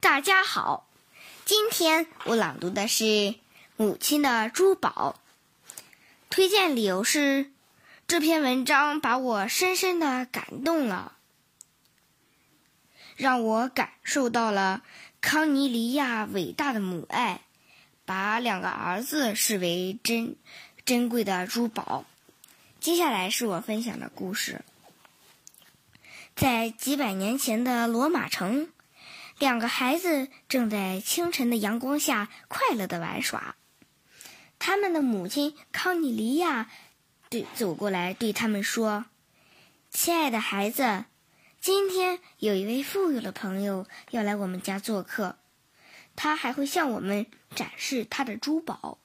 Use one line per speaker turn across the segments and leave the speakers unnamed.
大家好，今天我朗读的是《母亲的珠宝》。推荐理由是，这篇文章把我深深的感动了，让我感受到了康尼利亚伟大的母爱，把两个儿子视为珍珍贵的珠宝。接下来是我分享的故事。在几百年前的罗马城，两个孩子正在清晨的阳光下快乐的玩耍。他们的母亲康妮莉亚对走过来对他们说：“亲爱的孩子，今天有一位富有的朋友要来我们家做客，他还会向我们展示他的珠宝。”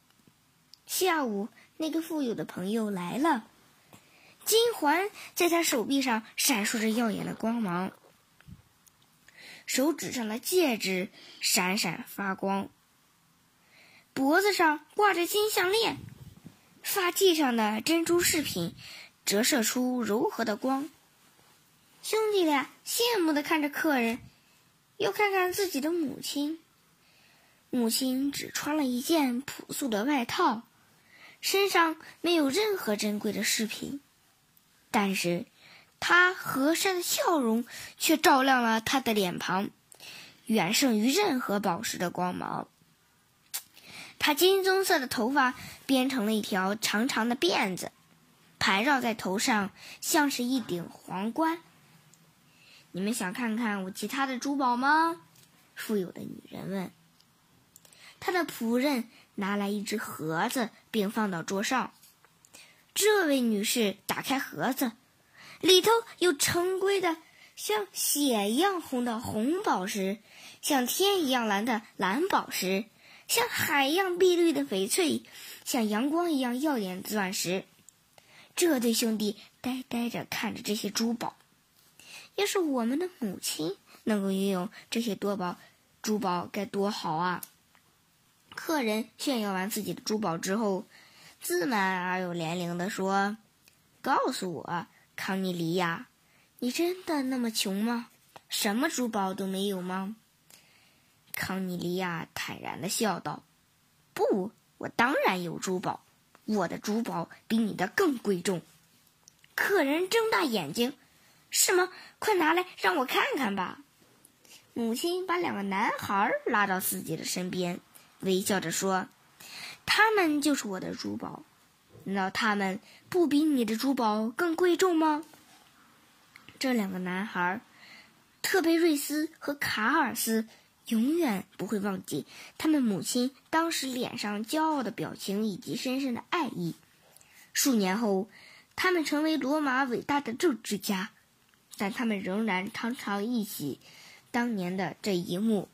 下午，那个富有的朋友来了。金环在他手臂上闪烁着耀眼的光芒，手指上的戒指闪闪发光，脖子上挂着金项链，发髻上的珍珠饰品折射出柔和的光。兄弟俩羡慕的看着客人，又看看自己的母亲。母亲只穿了一件朴素的外套，身上没有任何珍贵的饰品。但是，他和善的笑容却照亮了他的脸庞，远胜于任何宝石的光芒。他金棕色的头发编成了一条长长的辫子，盘绕在头上，像是一顶皇冠。你们想看看我其他的珠宝吗？富有的女人问。他的仆人拿来一只盒子，并放到桌上。这位女士打开盒子，里头有成规的像血一样红的红宝石，像天一样蓝的蓝宝石，像海一样碧绿的翡翠，像阳光一样耀眼的钻石。这对兄弟呆呆着看着这些珠宝。要是我们的母亲能够拥有这些多宝珠宝，该多好啊！客人炫耀完自己的珠宝之后。自满而又年龄的说：“告诉我，康妮利亚，你真的那么穷吗？什么珠宝都没有吗？”康妮利亚坦然地笑道：“不，我当然有珠宝，我的珠宝比你的更贵重。”客人睁大眼睛：“是吗？快拿来让我看看吧。”母亲把两个男孩拉到自己的身边，微笑着说。他们就是我的珠宝，难道他们不比你的珠宝更贵重吗？这两个男孩，特贝瑞斯和卡尔斯，永远不会忘记他们母亲当时脸上骄傲的表情以及深深的爱意。数年后，他们成为罗马伟大的政治家，但他们仍然常常忆起当年的这一幕。